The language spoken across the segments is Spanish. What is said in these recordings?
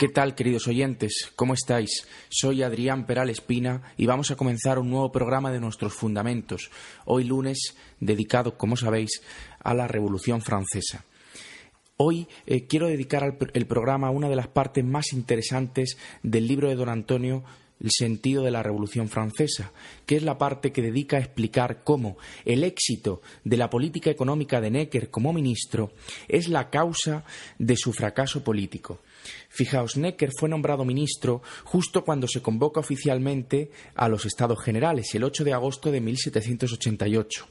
¿Qué tal, queridos oyentes? ¿Cómo estáis? Soy Adrián Peral Espina y vamos a comenzar un nuevo programa de nuestros fundamentos, hoy lunes dedicado, como sabéis, a la Revolución Francesa. Hoy eh, quiero dedicar el programa a una de las partes más interesantes del libro de don Antonio el sentido de la Revolución Francesa, que es la parte que dedica a explicar cómo el éxito de la política económica de Necker como ministro es la causa de su fracaso político. Fijaos, Necker fue nombrado ministro justo cuando se convoca oficialmente a los Estados Generales, el 8 de agosto de 1788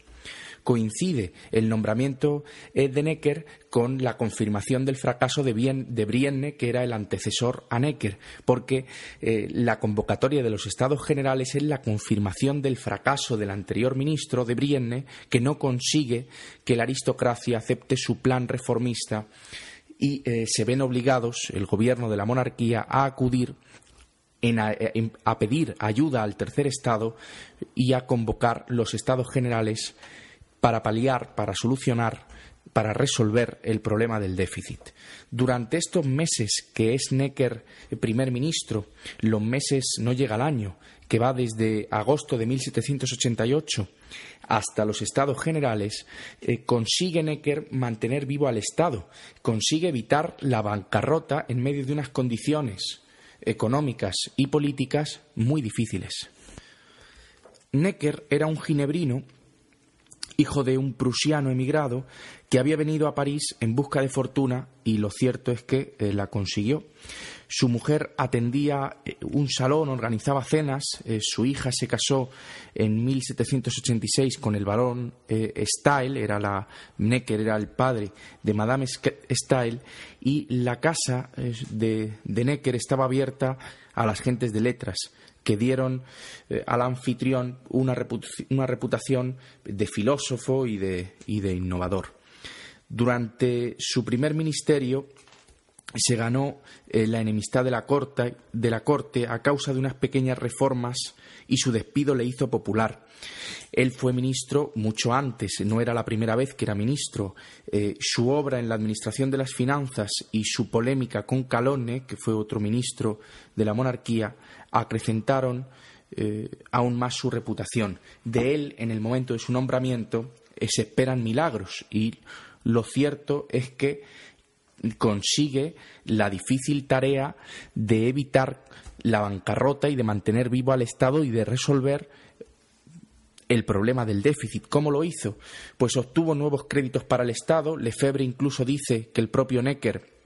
coincide el nombramiento de Necker con la confirmación del fracaso de, Brienne, que era el antecesor a Necker, porque eh, la convocatoria de los Estados Generales es la confirmación del fracaso del anterior ministro de Brienne, que no consigue que la aristocracia acepte su plan reformista y eh, se ven obligados, el gobierno de la monarquía, a acudir a, pedir ayuda al tercer Estado y a convocar los Estados generales para paliar, para solucionar, para resolver el problema del déficit. Durante estos meses que es Necker primer ministro, los meses no llega al año, que va desde agosto de 1788 hasta los estados generales, eh, consigue Necker mantener vivo al Estado, consigue evitar la bancarrota en medio de unas condiciones económicas y políticas muy difíciles. Necker era un ginebrino hijo de un prusiano emigrado que había venido a París en busca de fortuna y lo cierto es que eh, la consiguió. Su mujer atendía eh, un salón, organizaba cenas, eh, su hija se casó en 1786 con el barón Stael, era la Necker era el padre de Madame Stael y la casa de, de Necker estaba abierta a las gentes de letras que dieron eh, al anfitrión una, reputación de filósofo y de, innovador. Durante su primer ministerio se ganó eh, la enemistad de la, corte, de la corte a causa de unas pequeñas reformas y su despido le hizo popular. Él fue ministro mucho antes, no era la primera vez que era ministro. Eh, su obra en la administración de las finanzas y su polémica con Calonne, que fue otro ministro de la monarquía, acrecentaron eh, aún más su reputación. De él, en el momento de su nombramiento, se esperan milagros y lo cierto es que consigue la difícil tarea de evitar la bancarrota y de mantener vivo al Estado y de resolver el problema del déficit. ¿Cómo lo hizo? Pues obtuvo nuevos créditos para el Estado. Lefebvre incluso dice que el propio Necker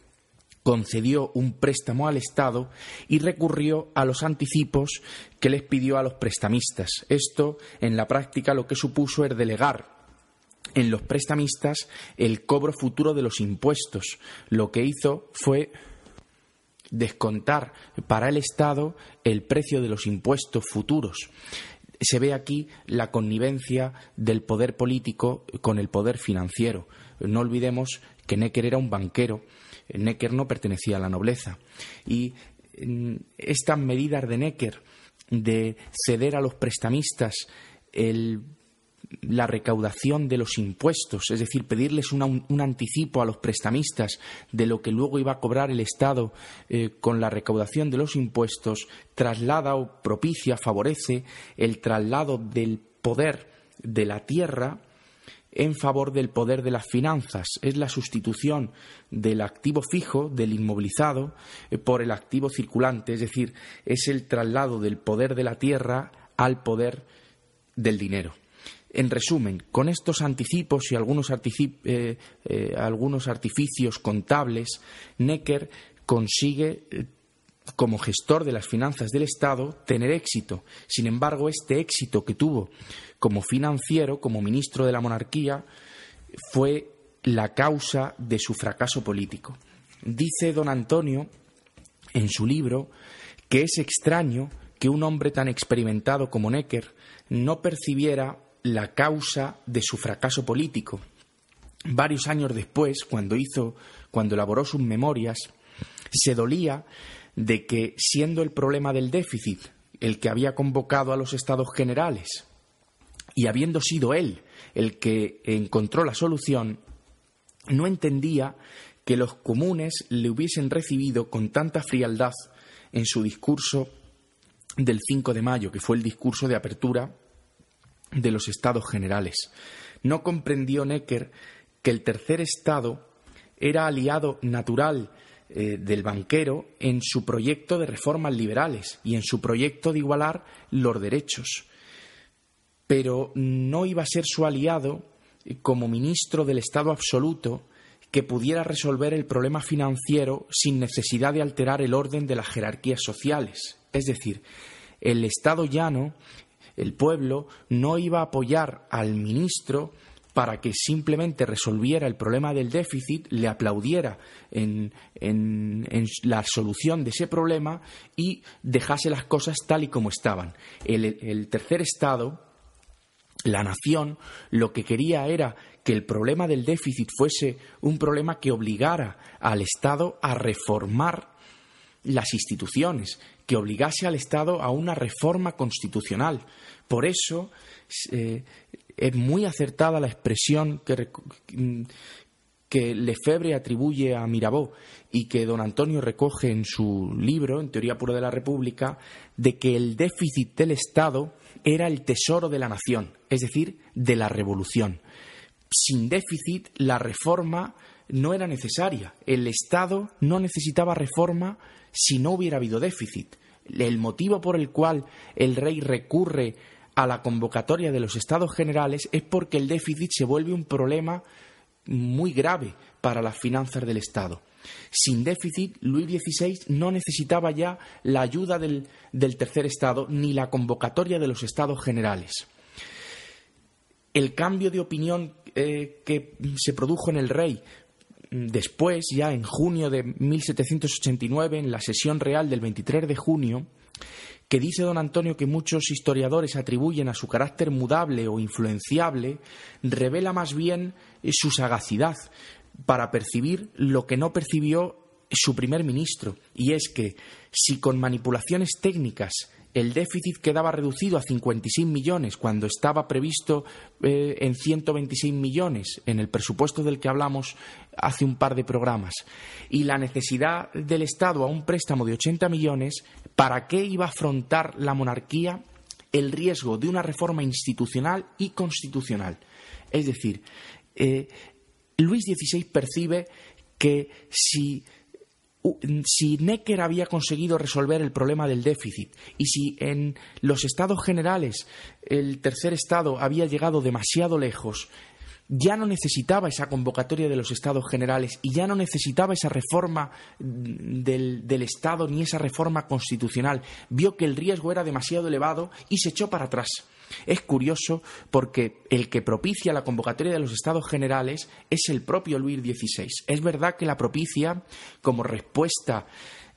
concedió un préstamo al Estado y recurrió a los anticipos que les pidió a los prestamistas. Esto, en la práctica, lo que supuso es delegar en los prestamistas el cobro futuro de los impuestos. Lo que hizo fue descontar para el Estado el precio de los impuestos futuros. Se ve aquí la connivencia del poder político con el poder financiero. No olvidemos que Necker era un banquero Necker no pertenecía a la nobleza. Y mm, estas medidas de Necker de ceder a los prestamistas la recaudación de los impuestos, es decir, pedirles un anticipo a los prestamistas de lo que luego iba a cobrar el Estado eh, con la recaudación de los impuestos, traslada o propicia, favorece el traslado del poder de la tierra en favor del poder de las finanzas. Es la sustitución del activo fijo, del inmovilizado, eh, por el activo circulante, es decir, es el traslado del poder de la tierra al poder del dinero. En resumen, con estos anticipos y algunos, eh, eh, artificios contables, Necker consigue como gestor de las finanzas del Estado, tener éxito. Sin embargo, este éxito que tuvo como financiero, como ministro de la monarquía, fue la causa de su fracaso político. Dice don Antonio en su libro que es extraño que un hombre tan experimentado como Necker no percibiera la causa de su fracaso político. Varios años después, cuando hizo, cuando elaboró sus memorias, se dolía de que, siendo el problema del déficit el que había convocado a los estados generales y habiendo sido él el que encontró la solución, no entendía que los comunes le hubiesen recibido con tanta frialdad en su discurso del 5 de mayo, que fue el discurso de apertura de los estados generales. No comprendió Necker que el tercer estado era aliado natural eh, del banquero en su proyecto de reformas liberales y en su proyecto de igualar los derechos. Pero no iba a ser su aliado eh, como ministro del Estado absoluto que pudiera resolver el problema financiero sin necesidad de alterar el orden de las jerarquías sociales. Es decir, el Estado llano, el pueblo, no iba a apoyar al ministro para que simplemente resolviera el problema del déficit, le aplaudiera en, la solución de ese problema y dejase las cosas tal y como estaban. el tercer Estado, la nación, lo que quería era que el problema del déficit fuese un problema que obligara al Estado a reformar las instituciones, que obligase al Estado a una reforma constitucional. Por eso eh, es muy acertada la expresión que, que Lefebvre atribuye a Mirabeau y que don Antonio recoge en su libro, en Teoría Pura de la República, de que el déficit del Estado era el tesoro de la nación, es decir, de la revolución. Sin déficit, la reforma no era necesaria. El Estado no necesitaba reforma si no hubiera habido déficit. El motivo por el cual el rey recurre a la convocatoria de los estados generales es porque el déficit se vuelve un problema muy grave para las finanzas del Estado. Sin déficit, Luis XVI no necesitaba ya la ayuda del, tercer Estado ni la convocatoria de los estados generales. El cambio de opinión eh, que se produjo en el rey después, ya en junio de 1789, en la sesión real del 23 de junio, que dice don Antonio que muchos historiadores atribuyen a su carácter mudable o influenciable, revela más bien eh, su sagacidad para percibir lo que no percibió su primer ministro, y es que si con manipulaciones técnicas el déficit quedaba reducido a 56 millones cuando estaba previsto eh, en 126 millones en el presupuesto del que hablamos hace un par de programas y la necesidad del Estado a un préstamo de 80 millones, ¿para qué iba a afrontar la monarquía el riesgo de una reforma institucional y constitucional? Es decir, eh, Luis XVI percibe que si si Necker había conseguido resolver el problema del déficit y si en los estados generales el tercer estado había llegado demasiado lejos, ya no necesitaba esa convocatoria de los estados generales y ya no necesitaba esa reforma del, del, Estado ni esa reforma constitucional. Vio que el riesgo era demasiado elevado y se echó para atrás. Es curioso porque el que propicia la convocatoria de los estados generales es el propio Luis XVI. Es verdad que la propicia como respuesta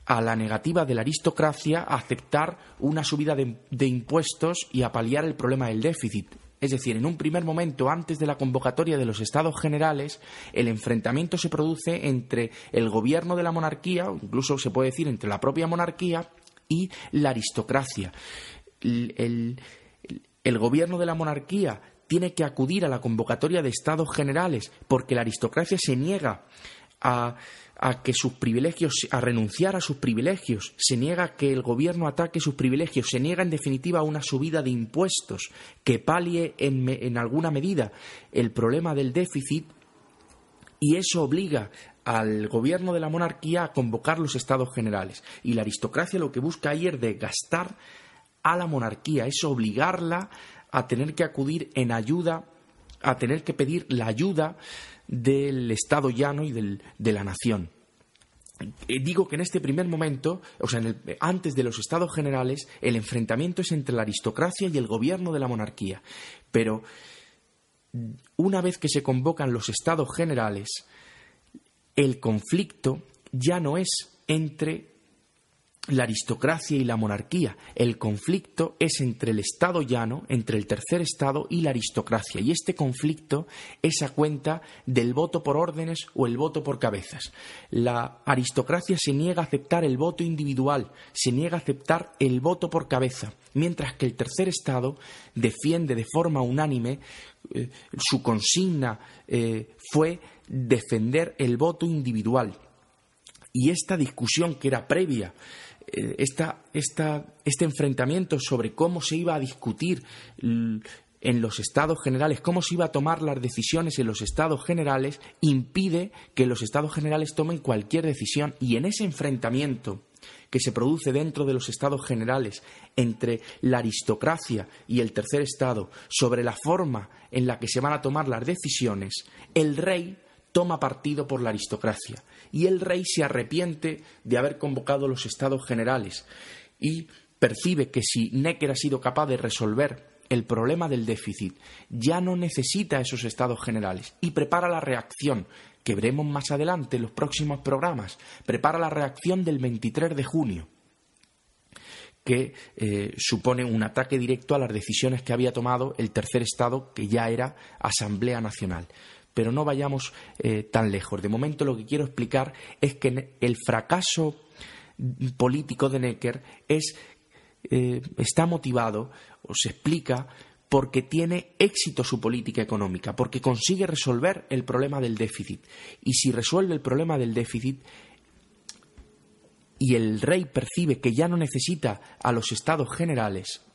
a la negativa de la aristocracia a aceptar una subida de, impuestos y a paliar el problema del déficit. Es decir, en un primer momento, antes de la convocatoria de los estados generales, el enfrentamiento se produce entre el gobierno de la monarquía, o incluso se puede decir entre la propia monarquía, y la aristocracia. El gobierno de la monarquía tiene que acudir a la convocatoria de estados generales porque la aristocracia se niega a, que sus privilegios, a renunciar a sus privilegios, se niega a que el gobierno ataque sus privilegios, se niega en definitiva a una subida de impuestos que palie en, en alguna medida el problema del déficit y eso obliga al gobierno de la monarquía a convocar los estados generales. Y la aristocracia lo que busca ayer de gastar a la monarquía, es obligarla a tener que acudir en ayuda, a tener que pedir la ayuda del Estado llano y de la nación. Digo que en este primer momento, o sea, antes de los estados generales, el enfrentamiento es entre la aristocracia y el gobierno de la monarquía. Pero una vez que se convocan los estados generales, el conflicto ya no es entre la aristocracia y la monarquía. El conflicto es entre el Estado llano, entre el tercer Estado y la aristocracia. Y este conflicto es a cuenta del voto por órdenes o el voto por cabezas. La aristocracia se niega a aceptar el voto individual, se niega a aceptar el voto por cabeza, mientras que el tercer Estado defiende de forma unánime eh, su consigna eh, fue defender el voto individual. Y esta discusión que era previa eh, este enfrentamiento sobre cómo se iba a discutir en los estados generales, cómo se iba a tomar las decisiones en los estados generales, impide que los estados generales tomen cualquier decisión. Y en ese enfrentamiento que se produce dentro de los estados generales entre la aristocracia y el tercer estado sobre la forma en la que se van a tomar las decisiones, el rey toma partido por la aristocracia y el rey se arrepiente de haber convocado los estados generales y percibe que si Necker ha sido capaz de resolver el problema del déficit, ya no necesita esos estados generales y prepara la reacción que veremos más adelante en los próximos programas, prepara la reacción del 23 de junio que eh, supone un ataque directo a las decisiones que había tomado el tercer Estado, que ya era Asamblea Nacional pero no vayamos eh, tan lejos. De momento lo que quiero explicar es que el fracaso político de Necker eh, está motivado o se explica porque tiene éxito su política económica, porque consigue resolver el problema del déficit. Y si resuelve el problema del déficit y el rey percibe que ya no necesita a los estados generales,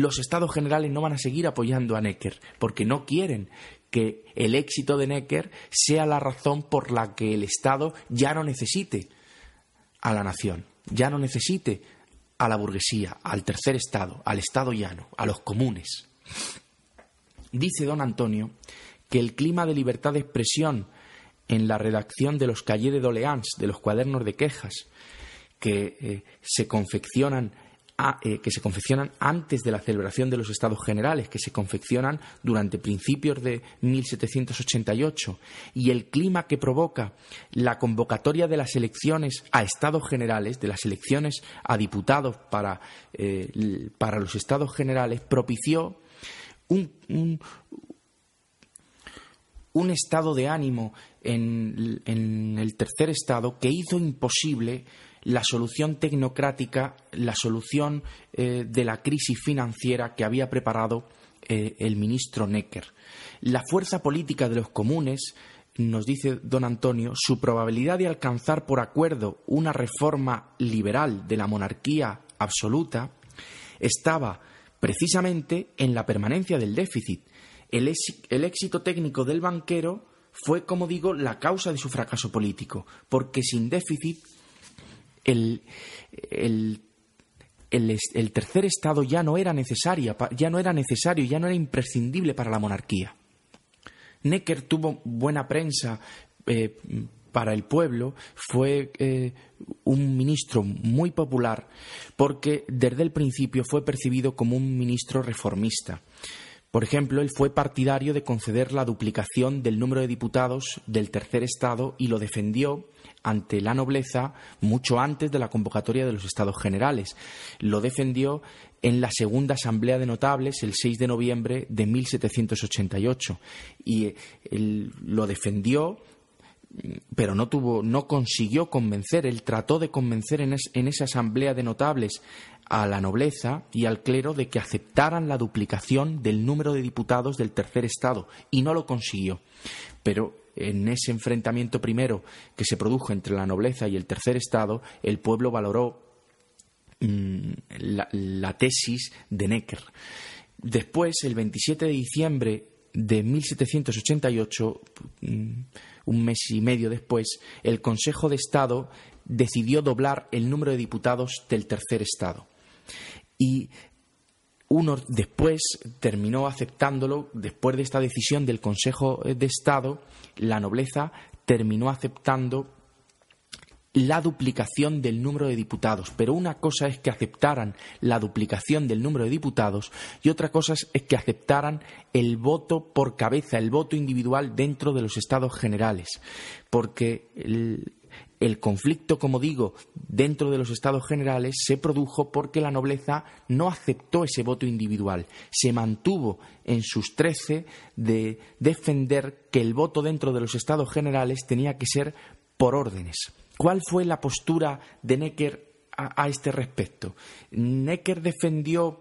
los estados generales no van a seguir apoyando a Necker, porque no quieren que el éxito de Necker sea la razón por la que el Estado ya no necesite a la nación, ya no necesite a la burguesía, al tercer Estado, al Estado llano, a los comunes. Dice don Antonio que el clima de libertad de expresión en la redacción de los cahiers de doléances, de los cuadernos de quejas, que eh, se confeccionan eh, que se confeccionan antes de la celebración de los estados generales, que se confeccionan durante principios de 1788, y el clima que provoca la convocatoria de las elecciones a estados generales, de las elecciones a diputados para, eh, los estados generales, propició un, un estado de ánimo en, en, el tercer estado que hizo imposible la solución tecnocrática, la solución eh, de la crisis financiera que había preparado eh, el ministro Necker. La fuerza política de los comunes, nos dice don Antonio, su probabilidad de alcanzar por acuerdo una reforma liberal de la monarquía absoluta estaba precisamente en la permanencia del déficit. El, el éxito técnico del banquero fue, como digo, la causa de su fracaso político, porque sin déficit el, el, tercer estado ya no era necesaria, ya no era necesario, ya no era imprescindible para la monarquía. Necker tuvo buena prensa eh, para el pueblo, fue eh, un ministro muy popular porque desde el principio fue percibido como un ministro reformista. Por ejemplo, él fue partidario de conceder la duplicación del número de diputados del tercer estado y lo defendió ante la nobleza mucho antes de la convocatoria de los estados generales. Lo defendió en la segunda asamblea de notables el 6 de noviembre de 1788 y lo defendió pero no tuvo, no consiguió convencer, él trató de convencer en, en, esa asamblea de notables a la nobleza y al clero de que aceptaran la duplicación del número de diputados del tercer estado y no lo consiguió. Pero en ese enfrentamiento primero que se produjo entre la nobleza y el tercer Estado, el pueblo valoró mm, la, tesis de Necker. Después, el 27 de diciembre de 1788, mm, un mes y medio después, el Consejo de Estado decidió doblar el número de diputados del tercer Estado. Y uno después terminó aceptándolo, después de esta decisión del Consejo de Estado, la nobleza terminó aceptando la duplicación del número de diputados. Pero una cosa es que aceptaran la duplicación del número de diputados y otra cosa es que aceptaran el voto por cabeza, el voto individual dentro de los estados generales. Porque el, conflicto, como digo, dentro de los estados generales se produjo porque la nobleza no aceptó ese voto individual. Se mantuvo en sus trece de defender que el voto dentro de los estados generales tenía que ser por órdenes. ¿Cuál fue la postura de Necker a, este respecto? ¿Necker defendió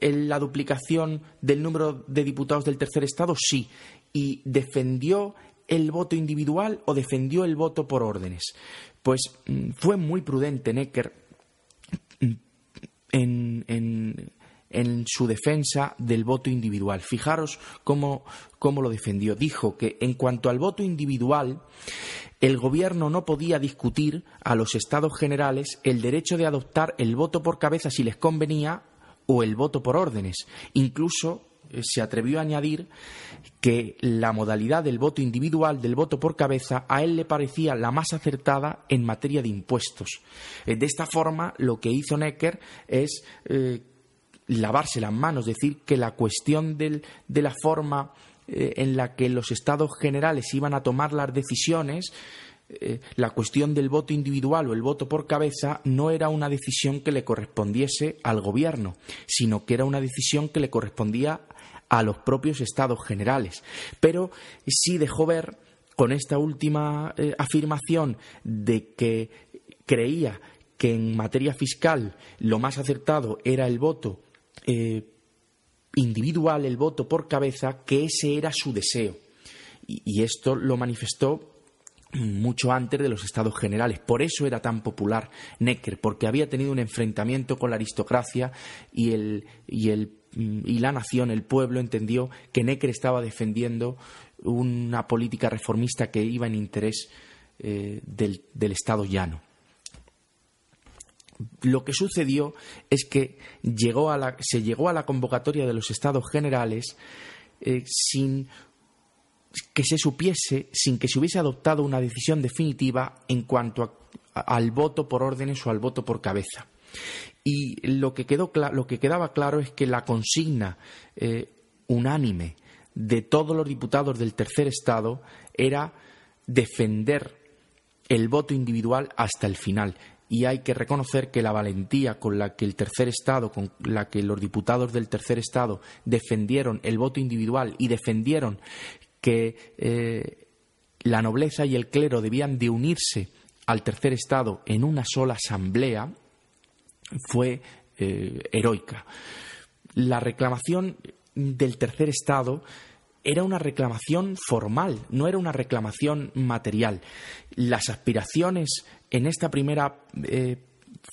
la duplicación del número de diputados del tercer estado? Sí. ¿Y defendió el voto individual o defendió el voto por órdenes? Pues mm, fue muy prudente Necker mm, en, su defensa del voto individual. Fijaros cómo, cómo, lo defendió. Dijo que en cuanto al voto individual, el gobierno no podía discutir a los estados generales el derecho de adoptar el voto por cabeza si les convenía o el voto por órdenes. Incluso eh, se atrevió a añadir que la modalidad del voto individual, del voto por cabeza, a él le parecía la más acertada en materia de impuestos. Eh, de esta forma, lo que hizo Necker es eh, lavarse las manos, decir que la cuestión de la forma en la que los estados generales iban a tomar las decisiones eh, la cuestión del voto individual o el voto por cabeza no era una decisión que le correspondiese al gobierno, sino que era una decisión que le correspondía a los propios estados generales. Pero sí dejó ver con esta última eh, afirmación de que creía que en materia fiscal lo más acertado era el voto eh, individual, el voto por cabeza, que ese era su deseo. y esto lo manifestó mucho antes de los estados generales. Por eso era tan popular Necker, porque había tenido un enfrentamiento con la aristocracia y, el, y, el, y la nación, el pueblo, entendió que Necker estaba defendiendo una política reformista que iba en interés eh, del, Estado llano. Lo que sucedió es que llegó a la, se llegó a la convocatoria de los estados generales eh, sin que se supiese sin que se hubiese adoptado una decisión definitiva en cuanto al voto por órdenes o al voto por cabeza. Y lo que, quedó, lo que quedaba claro es que la consigna eh, unánime de todos los diputados del tercer Estado era defender el voto individual hasta el final. Y hay que reconocer que la valentía con la que el tercer Estado, con la que los diputados del tercer Estado defendieron el voto individual y defendieron que eh, la nobleza y el clero debían de unirse al tercer estado en una sola asamblea fue eh, heroica. La reclamación del tercer estado era una reclamación formal, no era una reclamación material. Las aspiraciones en esta primera eh,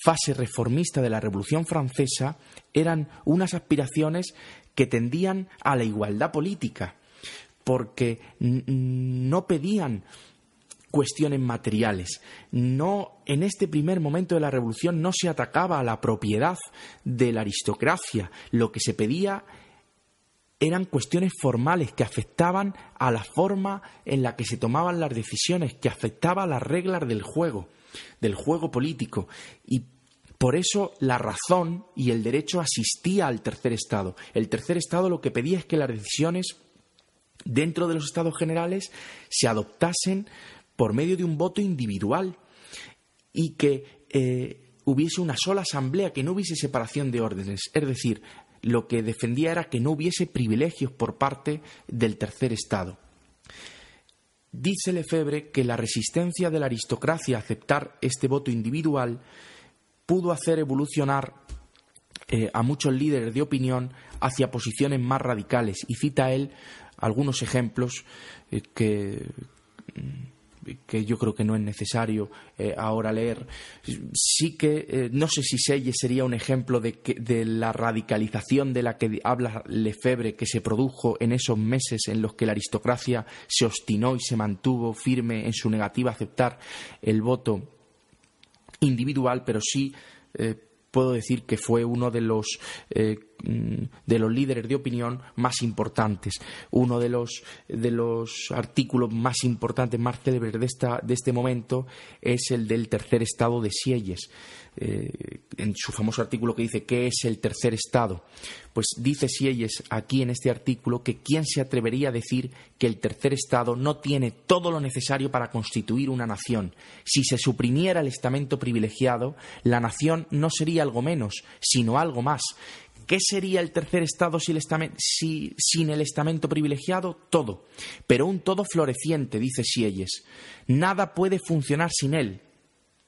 fase reformista de la Revolución Francesa eran unas aspiraciones que tendían a la igualdad política porque no pedían cuestiones materiales. No, en este primer momento de la revolución no se atacaba a la propiedad de la aristocracia. Lo que se pedía eran cuestiones formales que afectaban a la forma en la que se tomaban las decisiones, que afectaba a las reglas del juego, del juego político. Y por eso la razón y el derecho asistía al tercer Estado. El tercer Estado lo que pedía es que las decisiones dentro de los estados generales se adoptasen por medio de un voto individual y que eh, hubiese una sola asamblea, que no hubiese separación de órdenes. Es decir, lo que defendía era que no hubiese privilegios por parte del tercer Estado. Dice Lefebvre que la resistencia de la aristocracia a aceptar este voto individual pudo hacer evolucionar eh, a muchos líderes de opinión hacia posiciones más radicales. Y cita él algunos ejemplos eh, que, que yo creo que no es necesario eh, ahora leer. Sí que eh, no sé si Selle sería un ejemplo de, de, la radicalización de la que habla Lefebvre que se produjo en esos meses en los que la aristocracia se obstinó y se mantuvo firme en su negativa a aceptar el voto individual, pero sí puedo decir que fue uno de los de los líderes de opinión más importantes. Uno de los, de los artículos más importantes, más célebres de, esta, de este momento es el del tercer estado de Sieyes. Eh, en su famoso artículo que dice ¿qué es el tercer estado? Pues dice Sieyes aquí en este artículo que quién se atrevería a decir que el tercer estado no tiene todo lo necesario para constituir una nación. Si se suprimiera el estamento privilegiado, la nación no sería algo menos, sino algo más. ¿Qué sería el tercer estado sin el estamento privilegiado? Todo. Pero un todo floreciente, dice Sieyes. Nada puede funcionar sin él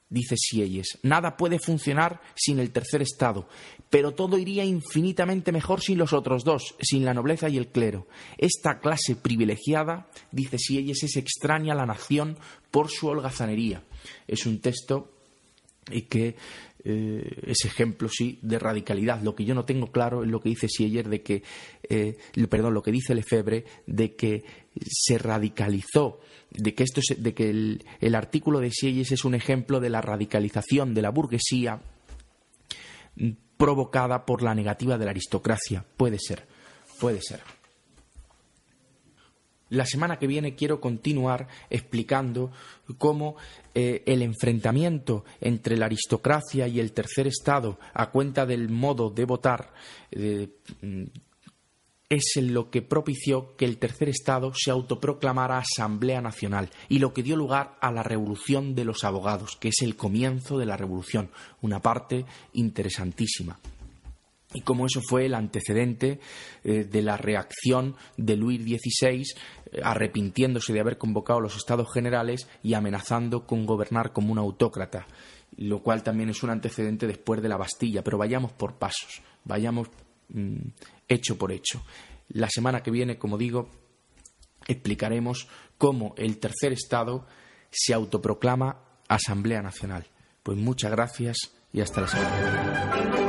dice Sieyes. Nada puede funcionar sin el tercer estado, pero todo iría infinitamente mejor sin los otros dos, sin la nobleza y el clero. Esta clase privilegiada, dice Sieyes, es extraña a la nación por su holgazanería. Es un texto que eh, es ejemplo, sí, de radicalidad. Lo que yo no tengo claro es lo que dice Sieyes de que, eh, perdón, lo que dice Lefebvre de que se radicalizó de que, esto de que el, artículo de Sieyes es un ejemplo de la radicalización de la burguesía provocada por la negativa de la aristocracia. Puede ser, puede ser. La semana que viene quiero continuar explicando cómo eh, el enfrentamiento entre la aristocracia y el tercer Estado a cuenta del modo de votar eh, es lo que propició que el tercer Estado se autoproclamara Asamblea Nacional y lo que dio lugar a la Revolución de los Abogados, que es el comienzo de la Revolución, una parte interesantísima. Y como eso fue el antecedente eh, de la reacción de Luis XVI, eh, arrepintiéndose de haber convocado los Estados Generales y amenazando con gobernar como un autócrata, lo cual también es un antecedente después de la Bastilla. Pero vayamos por pasos, vayamos Mm, hecho por hecho. La semana que viene, como digo, explicaremos cómo el tercer Estado se autoproclama Asamblea Nacional. Pues muchas gracias y hasta la semana.